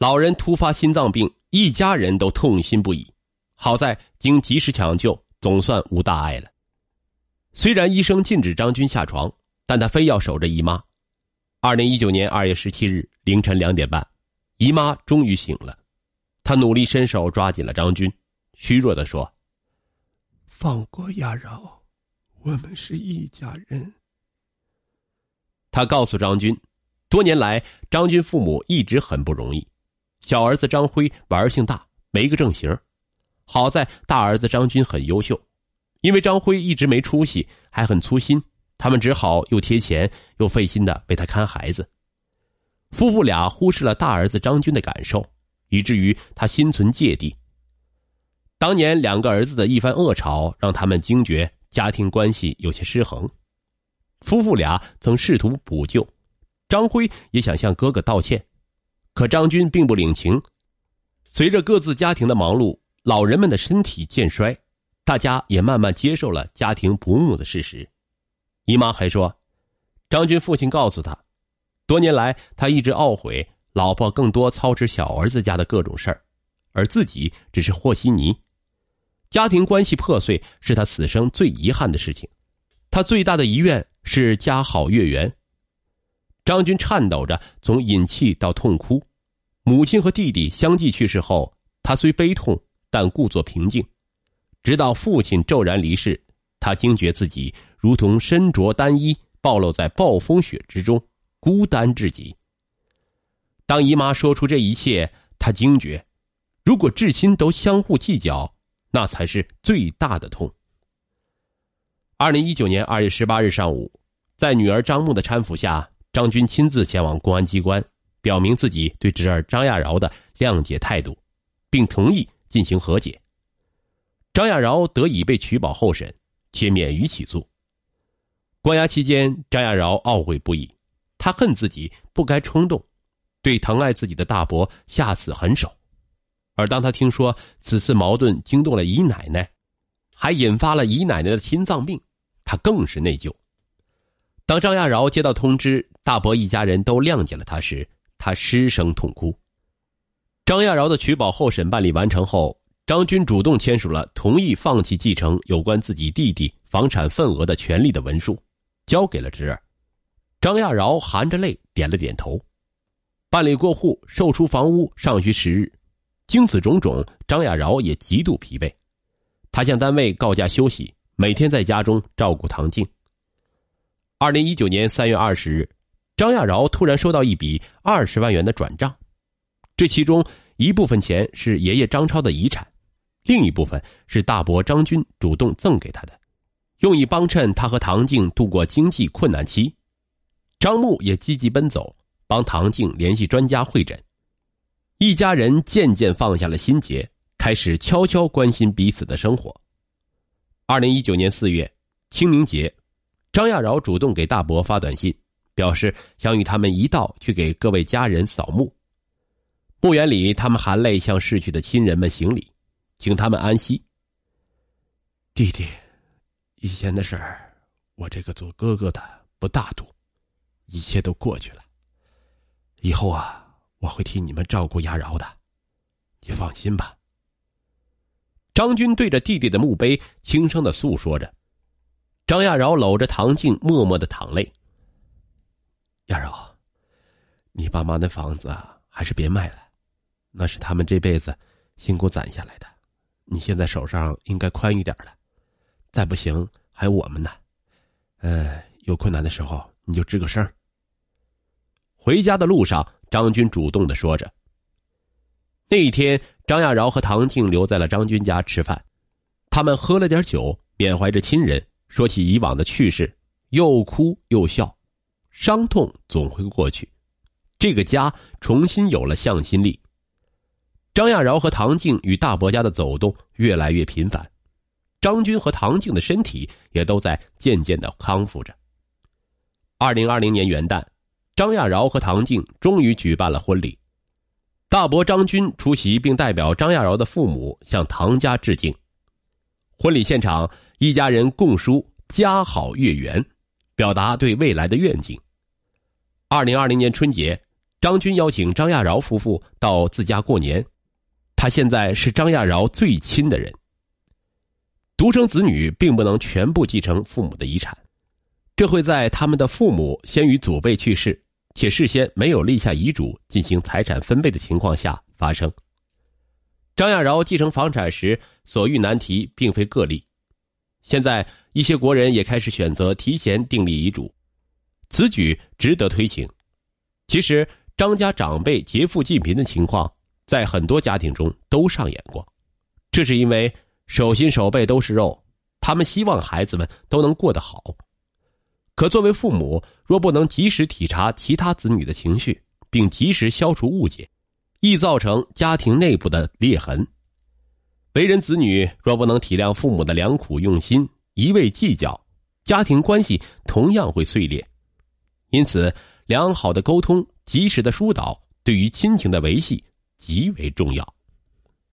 老人突发心脏病，一家人都痛心不已。好在经及时抢救，总算无大碍了。虽然医生禁止张军下床，但他非要守着姨妈。二零一九年二月十七日凌晨两点半，姨妈终于醒了，她努力伸手抓紧了张军，虚弱的说：“放过亚饶，我们是一家人。”他告诉张军，多年来张军父母一直很不容易，小儿子张辉玩性大，没个正形。好在大儿子张军很优秀，因为张辉一直没出息，还很粗心，他们只好又贴钱又费心的为他看孩子。夫妇俩忽视了大儿子张军的感受，以至于他心存芥蒂。当年两个儿子的一番恶吵，让他们惊觉家庭关系有些失衡。夫妇俩曾试图补救，张辉也想向哥哥道歉，可张军并不领情。随着各自家庭的忙碌。老人们的身体渐衰，大家也慢慢接受了家庭不睦的事实。姨妈还说，张军父亲告诉他，多年来他一直懊悔老婆更多操持小儿子家的各种事儿，而自己只是和稀泥。家庭关系破碎是他此生最遗憾的事情，他最大的遗愿是家好月圆。张军颤抖着从饮气到痛哭，母亲和弟弟相继去世后，他虽悲痛。但故作平静，直到父亲骤然离世，他惊觉自己如同身着单衣，暴露在暴风雪之中，孤单至极。当姨妈说出这一切，他惊觉，如果至亲都相互计较，那才是最大的痛。二零一九年二月十八日上午，在女儿张木的搀扶下，张军亲自前往公安机关，表明自己对侄儿张亚饶的谅解态度，并同意。进行和解，张亚饶得以被取保候审，且免于起诉。关押期间，张亚饶懊悔不已，他恨自己不该冲动，对疼爱自己的大伯下此狠手。而当他听说此次矛盾惊动了姨奶奶，还引发了姨奶奶的心脏病，他更是内疚。当张亚饶接到通知，大伯一家人都谅解了他时，他失声痛哭。张亚饶的取保候审办理完成后，张军主动签署了同意放弃继承有关自己弟弟房产份额的权利的文书，交给了侄儿。张亚饶含着泪点了点头。办理过户、售出房屋尚需时日，经此种种，张亚饶也极度疲惫。他向单位告假休息，每天在家中照顾唐静。二零一九年三月二十日，张亚饶突然收到一笔二十万元的转账。这其中一部分钱是爷爷张超的遗产，另一部分是大伯张军主动赠给他的，用以帮衬他和唐静度过经济困难期。张木也积极奔走，帮唐静联系专家会诊，一家人渐渐放下了心结，开始悄悄关心彼此的生活。二零一九年四月，清明节，张亚饶主动给大伯发短信，表示想与他们一道去给各位家人扫墓。墓园里，他们含泪向逝去的亲人们行礼，请他们安息。弟弟，以前的事儿，我这个做哥哥的不大度，一切都过去了。以后啊，我会替你们照顾亚饶的，你放心吧。张军对着弟弟的墓碑轻声的诉说着，张亚饶搂着唐静，默默的淌泪。亚柔，你爸妈那房子还是别卖了。那是他们这辈子辛苦攒下来的，你现在手上应该宽裕点了。再不行，还有我们呢。嗯，有困难的时候你就吱个声。回家的路上，张军主动的说着。那一天，张亚饶和唐静留在了张军家吃饭，他们喝了点酒，缅怀着亲人，说起以往的趣事，又哭又笑。伤痛总会过去，这个家重新有了向心力。张亚饶和唐静与大伯家的走动越来越频繁，张军和唐静的身体也都在渐渐的康复着。二零二零年元旦，张亚饶和唐静终于举办了婚礼，大伯张军出席，并代表张亚饶的父母向唐家致敬。婚礼现场，一家人共书“家好月圆”，表达对未来的愿景。二零二零年春节。张军邀请张亚饶夫妇到自家过年，他现在是张亚饶最亲的人。独生子女并不能全部继承父母的遗产，这会在他们的父母先于祖辈去世，且事先没有立下遗嘱进行财产分配的情况下发生。张亚饶继承房产时所遇难题并非个例，现在一些国人也开始选择提前订立遗嘱，此举值得推行。其实。张家长辈劫富济贫的情况，在很多家庭中都上演过，这是因为手心手背都是肉，他们希望孩子们都能过得好。可作为父母，若不能及时体察其他子女的情绪，并及时消除误解，易造成家庭内部的裂痕。为人子女若不能体谅父母的良苦用心，一味计较，家庭关系同样会碎裂。因此，良好的沟通。及时的疏导，对于亲情的维系极为重要。